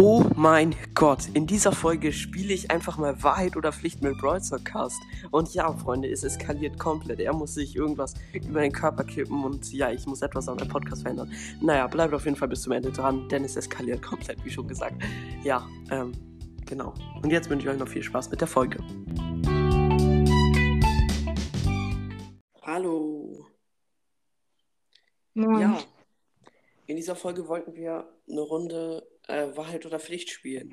Oh mein Gott, in dieser Folge spiele ich einfach mal Wahrheit oder Pflicht mit Brawl Cast. Und ja, Freunde, es eskaliert komplett. Er muss sich irgendwas über den Körper kippen und ja, ich muss etwas an meinem Podcast verändern. Naja, bleibt auf jeden Fall bis zum Ende dran, denn es eskaliert komplett, wie schon gesagt. Ja, ähm, genau. Und jetzt wünsche ich euch noch viel Spaß mit der Folge. Hallo. Moin. Ja, in dieser Folge wollten wir eine Runde äh, Wahrheit oder Pflicht spielen.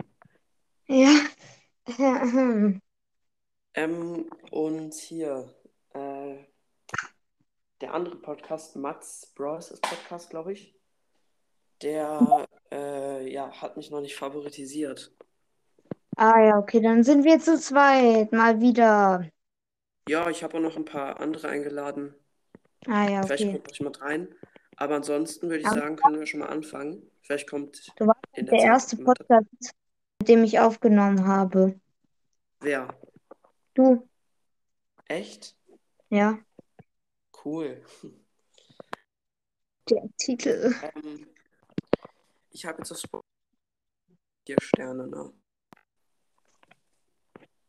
Ja. Hm. Ähm, und hier, äh, der andere Podcast, Mats Bros. ist Podcast, glaube ich, der, äh, ja, hat mich noch nicht favoritisiert. Ah ja, okay, dann sind wir zu zweit mal wieder. Ja, ich habe auch noch ein paar andere eingeladen. Ah ja, Vielleicht okay. kommt noch jemand rein. Aber ansonsten würde ich sagen, können wir schon mal anfangen. Vielleicht kommt Du warst der Zeit erste Podcast, mit dem ich aufgenommen habe. Wer? Du, Echt? ja, Cool. der Titel. Ähm, ich habe jetzt das vier Sterne, ne?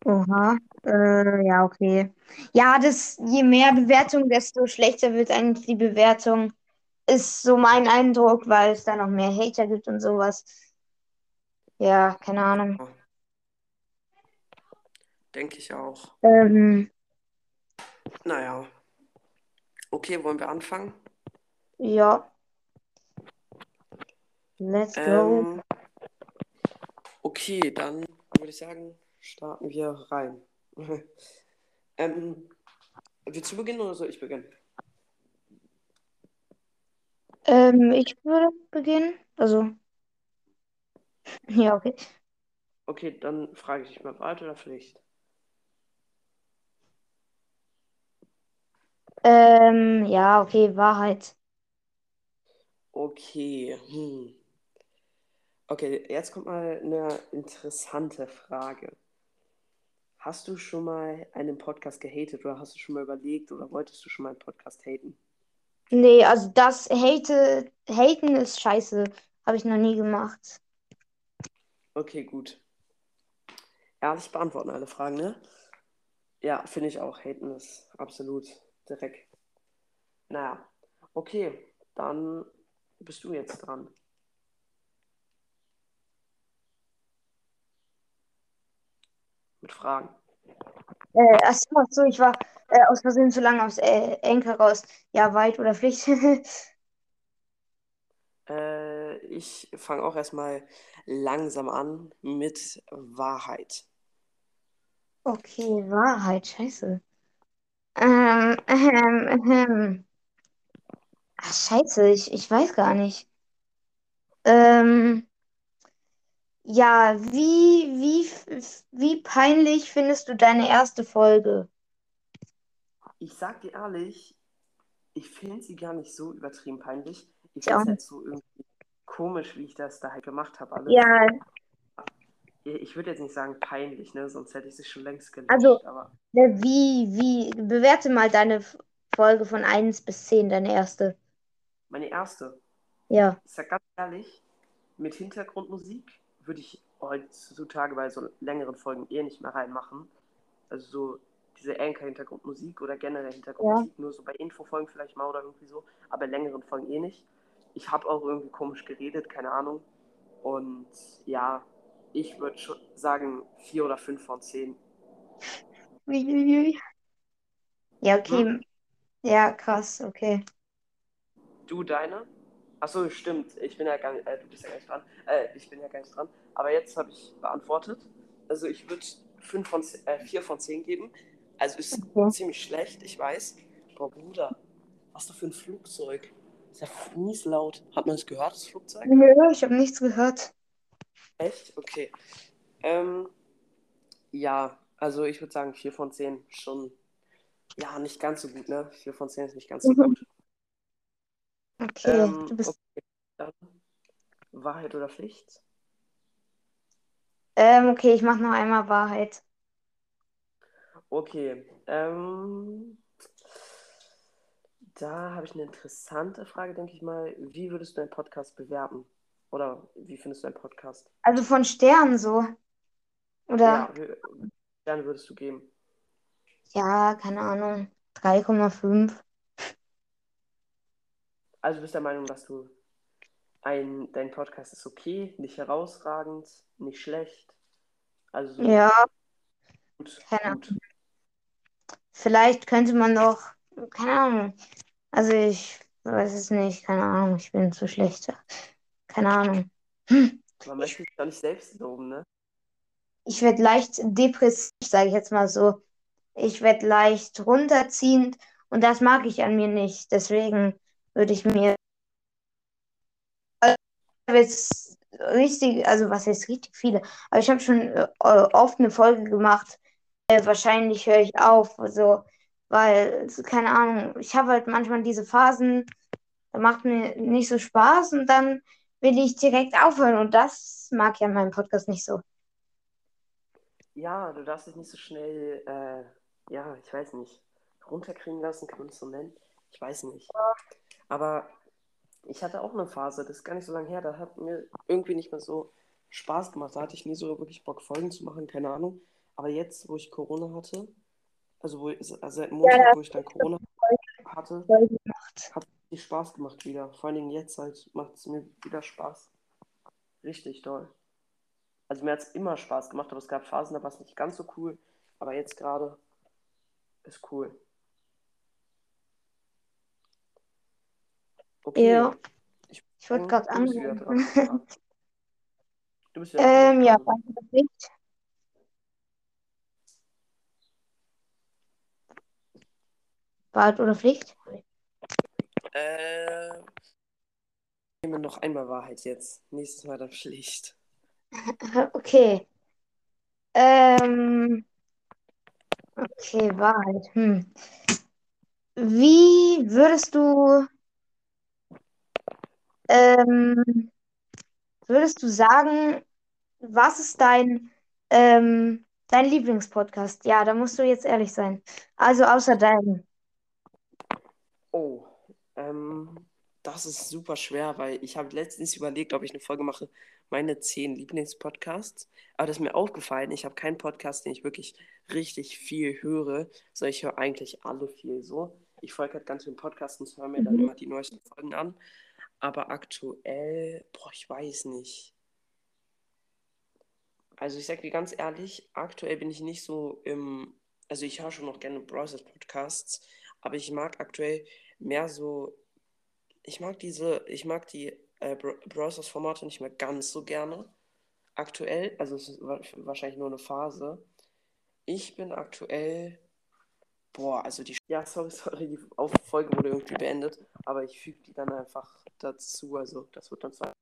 Oha. Äh, ja, okay. Ja, das, je mehr Bewertung, desto schlechter wird eigentlich die Bewertung. Ist so mein Eindruck, weil es da noch mehr Hater gibt und sowas. Ja, keine Ahnung. Denke ich auch. Ähm, Naja. Okay, wollen wir anfangen? ja. Let's go. Ähm, okay, dann würde ich sagen, starten wir rein. ähm, willst du beginnen oder soll ich beginnen? Ähm, ich würde beginnen. Also, ja, okay. Okay, dann frage ich dich mal, Wahrheit oder Pflicht? Ähm, ja, okay, Wahrheit. Okay. Hm. Okay, jetzt kommt mal eine interessante Frage. Hast du schon mal einen Podcast gehatet oder hast du schon mal überlegt oder wolltest du schon mal einen Podcast haten? Nee, also das Hate, Haten ist scheiße. Habe ich noch nie gemacht. Okay, gut. Ehrlich beantworten alle Fragen, ne? Ja, finde ich auch. Haten ist absolut direkt. Naja, okay, dann bist du jetzt dran. Mit Fragen. Äh, ach so, ach so, ich war äh, aus Versehen zu lange aus äh, Enker raus. Ja, Weit oder Pflicht? Äh, ich fange auch erstmal langsam an mit Wahrheit. Okay, Wahrheit, scheiße. Ähm, ähm, ähm. Ach, scheiße, ich, ich weiß gar nicht. Ähm, ja, wie, wie, wie peinlich findest du deine erste Folge? Ich sag dir ehrlich, ich finde sie gar nicht so übertrieben peinlich. Ich finde es halt so irgendwie komisch, wie ich das da halt gemacht habe alles. Ja, Ich würde jetzt nicht sagen peinlich, ne? Sonst hätte ich sie schon längst gelöscht. Also- Aber Ne, Wie, wie, bewerte mal deine Folge von 1 bis 10, deine erste. meine erste, Ja. ich sag ganz ehrlich, mit Hintergrundmusik würde ich heutzutage bei so längeren Folgen eh nicht mehr reinmachen. Also so diese Anchor-Hintergrundmusik oder generell Hintergrundmusik, nur so bei Infofolgen vielleicht mal oder irgendwie so, aber längeren Folgen eh nicht. Ich habe auch irgendwie komisch geredet, keine Ahnung. Und ja, ich würde schon sagen 4 oder 5 von 10. Uiuiui. Ja, okay. Ja, krass, okay. Du deine? Achso, stimmt. Ich bin ja gar nicht, äh, du bist ja gar nicht dran. Äh, ich bin ja gar nicht dran. Aber jetzt habe ich beantwortet. Also ich würde 5 von 10, äh, 4 von 10 geben. Also ist Okay. ziemlich schlecht, ich weiß. Boah, Bruder, was doch für ein Flugzeug? Ist ja mies laut. Hat man es gehört, das Flugzeug? Nö, ich habe nichts gehört. Echt? Okay. Ähm, ja, also ich würde sagen 4 von 10 schon. Ja, nicht ganz so gut, ne? 4 von 10 ist nicht ganz so Mhm. gut. Okay, Ähm, du bist. okay. Wahrheit oder Pflicht? Ähm, okay, ich mache noch einmal Wahrheit. Okay, ähm, da habe ich eine interessante Frage, denke ich mal. Wie würdest du deinen Podcast bewerben? Oder wie findest du deinen Podcast? Also von Sternen so. Oder? Ja, wie Sterne würdest du geben? Ja, keine Ahnung. 3,5. Also du bist der Meinung, dass du ein, dein Podcast ist okay, nicht herausragend, nicht schlecht. Also so Ja, gut, keine gut. Vielleicht könnte man noch, keine Ahnung. Also ich weiß es nicht, keine Ahnung. Ich bin zu schlecht. Keine Ahnung. Hm. Man möchte sich doch nicht selbst loben, ne? Ich werde leicht depressiv, sage ich jetzt mal so. Ich werde leicht runterziehend und das mag ich an mir nicht. Deswegen würde ich mir jetzt richtig, also was heißt richtig viele, aber ich habe schon äh, oft eine Folge gemacht. Äh, wahrscheinlich höre ich auf, also, weil, keine Ahnung, ich habe halt manchmal diese Phasen, da macht mir nicht so Spaß und dann will ich direkt aufhören und das mag an meinem Podcast nicht so. Ja, du darfst dich nicht so schnell, äh, ja, ich weiß nicht, runterkriegen lassen, kann man das so nennen? Ich weiß nicht. Aber ich hatte auch eine Phase, das ist gar nicht so lange her, da hat mir irgendwie nicht mehr so Spaß gemacht. Da hatte ich nie so wirklich Bock, Folgen zu machen, keine Ahnung. Aber jetzt, wo ich Corona hatte, also, wo, also seit Montag, Ja, wo ich dann Corona hatte, hat es Spaß gemacht wieder. Vor allen Dingen jetzt halt macht es mir wieder Spaß. Richtig toll. Also mir hat es immer Spaß gemacht, aber es gab Phasen, da war es nicht ganz so cool. Aber jetzt gerade ist cool. Okay, Ja, ich ich wollte gerade anrufen. Du bist dran, Ähm, ja, Frage. Wahrheit oder Pflicht. Wahrheit oder Pflicht? Äh, nehmen noch einmal Wahrheit jetzt. Nächstes Mal dann Pflicht. Okay. Ähm, okay, Wahrheit. Hm. Wie würdest du, ähm, würdest du sagen, was ist dein, ähm, dein Lieblingspodcast? Ja, da musst du jetzt ehrlich sein. Also außer deinem. Oh, ähm, das ist super schwer, weil ich habe letztens überlegt, ob ich eine Folge mache, meine zehn Lieblingspodcasts. Aber das ist mir aufgefallen, ich habe keinen Podcast, den ich wirklich richtig viel höre, sondern ich höre eigentlich alle viel so. Ich folge halt ganz vielen Podcasts und höre mir dann Mhm. immer die neuesten Folgen an. Aber aktuell, boah, ich weiß nicht. Also ich sag dir ganz ehrlich, aktuell bin ich nicht so im, also ich höre schon noch gerne Browsers Podcasts, aber ich mag aktuell mehr so, ich mag diese, ich mag die äh, Bro- Browsers Formate nicht mehr ganz so gerne. Aktuell, also es ist wa- wahrscheinlich nur eine Phase. Ich bin aktuell, boah, also die, ja, sorry, sorry, die Folge wurde irgendwie beendet, aber ich füge die dann einfach dazu, also das wird dann zwar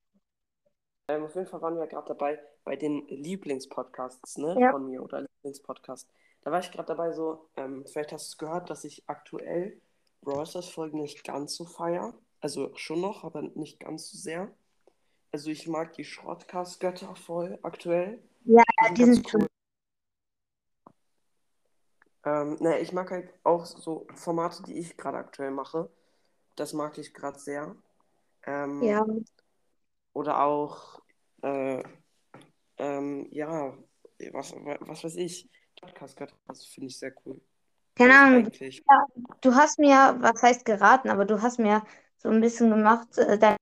ähm, auf jeden Fall waren wir gerade dabei bei den Lieblingspodcasts, ne, Ja. von mir oder Lieblingspodcast. Da war ich gerade dabei so, ähm, vielleicht hast du es gehört, dass ich aktuell Brawl Stars Folgen nicht ganz so feier. Also schon noch, aber nicht ganz so sehr. Also ich mag die Shortcast-Götter voll aktuell. Ja, Die die sind cool. Ähm, ne, ich mag halt auch so Formate, die ich gerade aktuell mache. Das mag ich gerade sehr. Ähm, Ja, Oder auch, äh, ähm, ja, was, was weiß ich, Podcast gehört, das finde ich sehr cool. keine Ahnung. Ja, du hast mir, was heißt geraten, aber du hast mir so ein bisschen gemacht, äh, dein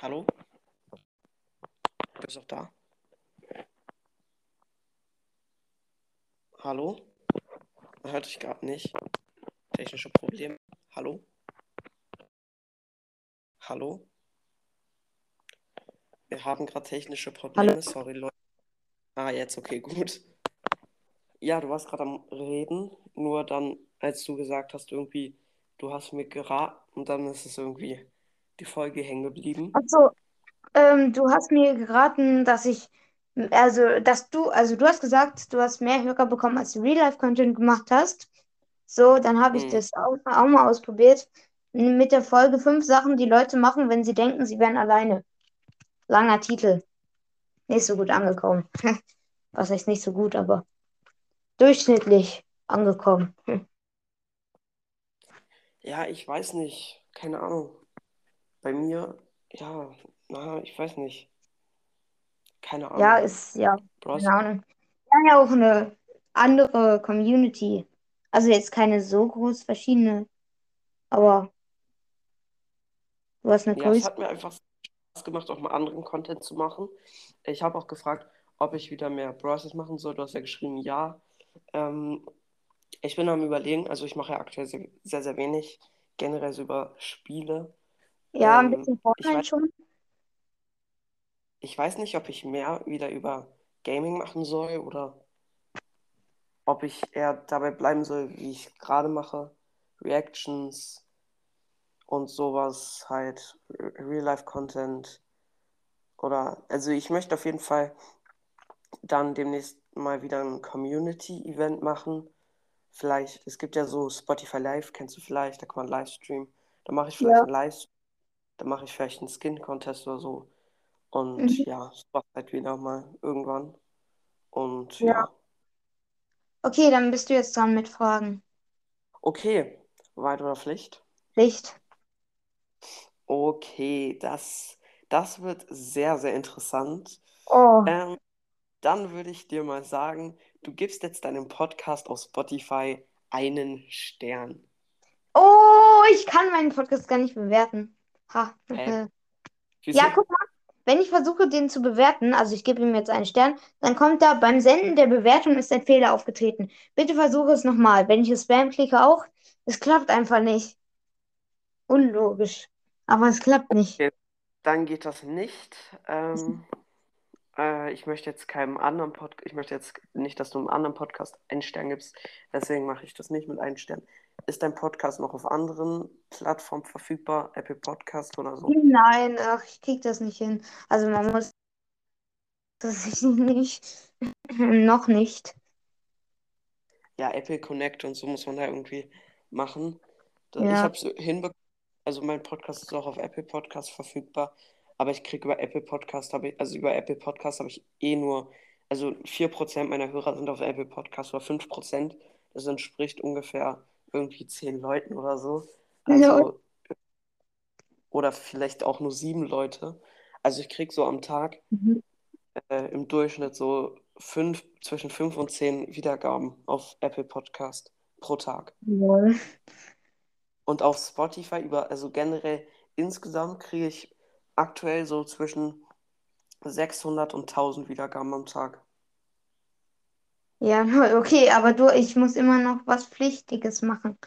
hallo? Bist du auch da? Hallo? Man hört dich gerade nicht. Technische Probleme. Hallo? Hallo? Wir haben gerade technische Probleme. Sorry, Leute. Ah, jetzt, okay, gut. Ja, du warst gerade am Reden, nur dann, als du gesagt hast, irgendwie, du hast mir geraten und dann ist es irgendwie die Folge hängen geblieben. Achso, ähm, du hast mir geraten, dass ich, also, dass du, also du hast gesagt, du hast mehr Hörer bekommen, als du Real-Life-Content gemacht hast. So, dann habe ich Hm. das auch, auch mal ausprobiert. Mit der Folge fünf Sachen, die Leute machen, wenn sie denken, sie wären alleine. Langer Titel. Nicht so gut angekommen. Was heißt nicht so gut, aber durchschnittlich angekommen. Ja, ich weiß nicht, keine Ahnung. bei mir, ja, na, ich weiß nicht. Keine Ja, Ahnung. ist ja, keine Ahnung. Wir haben ja auch eine andere Community. Also jetzt keine so groß verschiedene, aber du hast eine ja, es größere. hat mir einfach Spaß gemacht, auch mal anderen Content zu machen. Ich habe auch gefragt, ob ich wieder mehr Bros machen soll. Du hast ja geschrieben, ja. Ähm, ich bin am überlegen, also ich mache ja aktuell sehr, sehr, sehr wenig, generell so über Spiele. Ja, ein Ähm, bisschen ich weiß, Fortnite schon. Ich weiß nicht, ob ich mehr wieder über Gaming machen soll oder ob ich eher dabei bleiben soll, wie ich gerade mache. Reactions und sowas, halt Real-Life-Content. Oder, also ich möchte auf jeden Fall dann demnächst mal wieder ein Community-Event machen. Vielleicht, es gibt ja so Spotify Live, kennst du vielleicht, da kann man Livestreamen. Da mache ich vielleicht Ja. einen Livestream, da mache ich vielleicht einen Skin-Contest oder so. Und Mhm. ja, sowas halt wieder mal irgendwann. Und Ja. ja. Okay, dann bist du jetzt dran mit Fragen. Okay, Wahrheit oder Pflicht? Licht. Okay, das, das wird sehr, sehr interessant. Oh. Ähm, dann würde ich dir mal sagen, du gibst jetzt deinem Podcast auf Spotify einen Stern. Oh, ich kann meinen Podcast gar nicht bewerten. Ha. Hä? Ja, guck mal, wenn ich versuche, den zu bewerten, also ich gebe ihm jetzt einen Stern, dann kommt da, beim Senden der Bewertung ist ein Fehler aufgetreten. Bitte versuche es nochmal. Wenn ich es Spam klicke auch, es klappt einfach nicht. Unlogisch. Aber es klappt nicht. Okay, dann geht das nicht. Ähm, äh, ich möchte jetzt keinem anderen Podcast, ich möchte jetzt nicht, dass du einem anderen Podcast einen Stern gibst. Deswegen mache ich das nicht mit einem Stern. Ist dein Podcast noch auf anderen Plattformen verfügbar? Apple Podcast oder so? Nein, ach, ich krieg das nicht hin. Also man muss das ich nicht. Noch nicht. Ja, Apple Connect und so muss man da irgendwie machen. Da- Ich Ja. habe es hinbekommen. Also mein Podcast ist auch auf Apple Podcast verfügbar. Aber ich kriege über Apple Podcast, habe ich, also über Apple Podcast habe ich eh nur, also 4% meiner Hörer sind auf Apple Podcast oder 5%. Das entspricht ungefähr irgendwie 10 Leuten oder so. Also, oder vielleicht auch nur 7 Leute. Also ich kriege so am Tag Mhm. äh, im Durchschnitt so fünf, zwischen 5 und 10 Wiedergaben auf Apple Podcast pro Tag. Jawohl. Und auf Spotify über, also generell insgesamt kriege ich aktuell so zwischen 600 und 1000 Wiedergaben am Tag. Ja, okay, aber du, ich muss immer noch was Pflichtiges machen.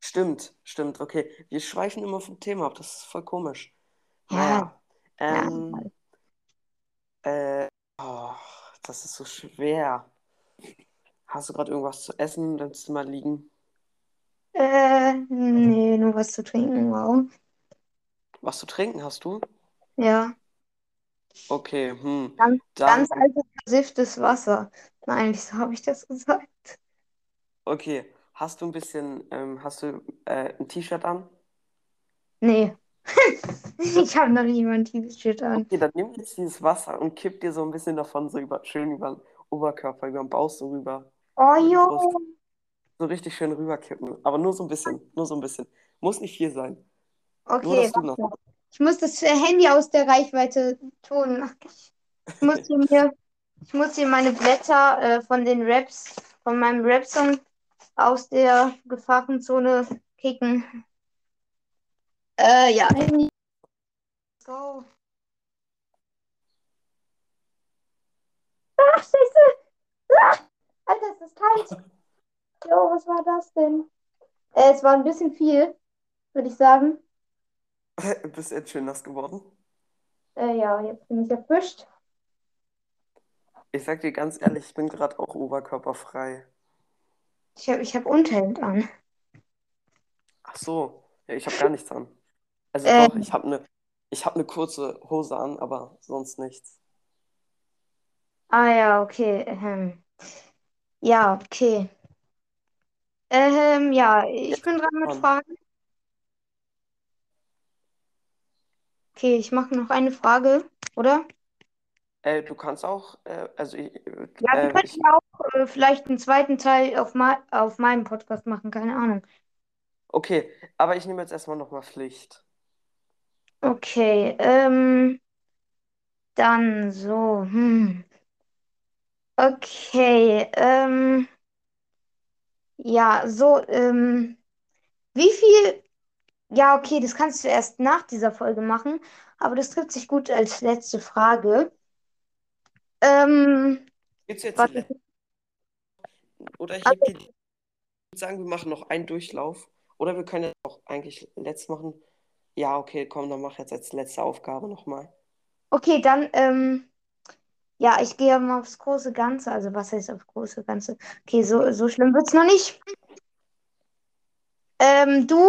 Stimmt, stimmt, okay. Wir schweifen immer vom Thema ab, das ist voll komisch. Ja, Naja, ja. ähm, äh, oh, das ist so schwer. Hast du gerade irgendwas zu essen in deinem Zimmer liegen? Äh, nee, nur was zu trinken, wow. Was zu trinken hast du? Ja, Okay, hm. ganz, Dann, ganz altes, versifftes Wasser. Nein, wieso habe ich das gesagt? okay. Hast du ein bisschen, ähm, hast du äh, ein T-Shirt an? Nee. Ich habe noch nie mal ein T-Shirt an. Okay, dann nimm jetzt dieses Wasser und kipp dir so ein bisschen davon so über, schön über den Oberkörper, über den Bauch so rüber. Oh, jo. So richtig schön rüberkippen. Aber nur so ein bisschen, nur so ein bisschen. Muss nicht viel sein. Nur, Okay, du noch. Ich muss das Handy aus der Reichweite tun. Ach, Ich muss hier, ich muss hier meine Blätter äh, von den Raps, von meinem Rap-Song aus der Gefahrenzone kicken. Äh, ja, Handy. Let's go. Ach, Scheiße. Ah, Alter, ist das kalt. Jo, was war das denn? Äh, es war ein bisschen viel, würde ich sagen. Bist du jetzt schön nass geworden? Äh, ja, jetzt bin ich erwischt. Ich sag dir ganz ehrlich, ich bin gerade auch oberkörperfrei. Ich habe ich hab Unterhemd an. Ach so, ja, ich habe gar nichts an. Also Äh. doch, ich habe eine, ich habe eine kurze Hose an, aber sonst nichts. Ah ja, okay. Ähm. Ja, okay. Ähm, ja, ich bin dran mit. Fragen. Okay, ich mache noch eine Frage, oder? Äh, du kannst auch, äh, also ich, Ja, wir äh, könnten ich, auch äh, vielleicht einen zweiten Teil auf, auf meinem Podcast machen, keine Ahnung. okay, aber ich nehme jetzt erstmal nochmal Pflicht. Okay, ähm, dann so. Hm. Okay, ähm, ja, so, ähm, wie viel, ja, okay, das kannst du erst nach dieser Folge machen, aber das trifft sich gut als letzte Frage. Ähm, Willst du jetzt warte? Oder ich also, ich würde sagen, wir machen noch einen Durchlauf. Oder wir können jetzt auch eigentlich letzt machen. Ja, okay, komm, dann mach jetzt als letzte Aufgabe nochmal. okay, dann, ähm, ja, ich gehe mal aufs große Ganze, also was heißt aufs große Ganze? Okay, so, so schlimm wird's noch nicht. Ähm, du,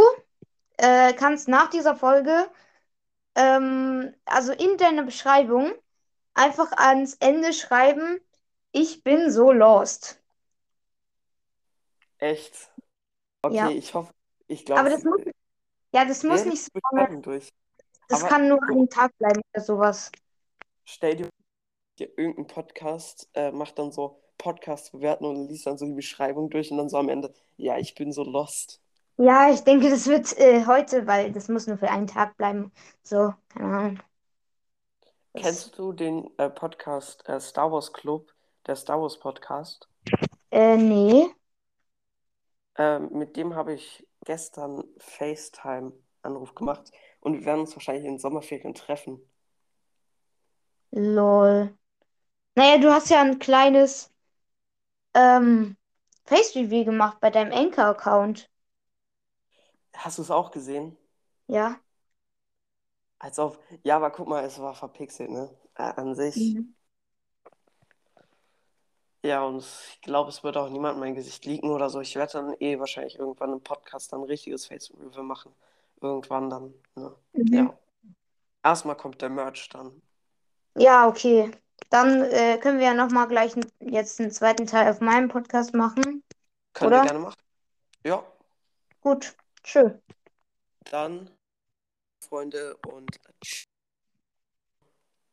äh, kannst nach dieser Folge, ähm, also in deiner Beschreibung, einfach ans Ende schreiben, ich bin so lost. Echt? Okay, Ja. ich hoffe, ich glaube, Aber das muss, ja, das muss nicht so lange, durch. das Aber kann nur so, einen Tag bleiben oder sowas. stell dir, dir irgendein Podcast, äh, macht dann so Podcast bewerten und liest dann so die Beschreibung durch und dann so am Ende, ja, ich bin so lost. Ja, ich denke, das wird äh, heute, weil das muss nur für einen Tag bleiben. So, keine Ahnung. Das, Kennst du den äh, Podcast äh, Star Wars Club, der Star Wars Podcast? äh, nee. Ähm, mit dem habe ich gestern FaceTime-Anruf gemacht und wir werden uns wahrscheinlich in den Sommerferien treffen. Lol. Naja, du hast ja ein kleines ähm, Face-Reveal gemacht bei deinem Anchor-Account. Hast du es auch gesehen? Ja. Als auf, ja, aber guck mal, es war verpixelt, ne? An sich. Mhm. Ja, und ich glaube, es wird auch niemand mein Gesicht leaken oder so. Ich werde dann eh wahrscheinlich irgendwann im Podcast dann ein richtiges Face-Reveal machen. Irgendwann dann, ne? Mhm. Ja. Erstmal kommt der Merch dann. Ja, okay. Dann äh, können wir ja nochmal gleich jetzt einen zweiten Teil auf meinem Podcast machen, Können wir oder? gerne machen. Ja, Gut. Tschö. dann, Freunde, und tschüss.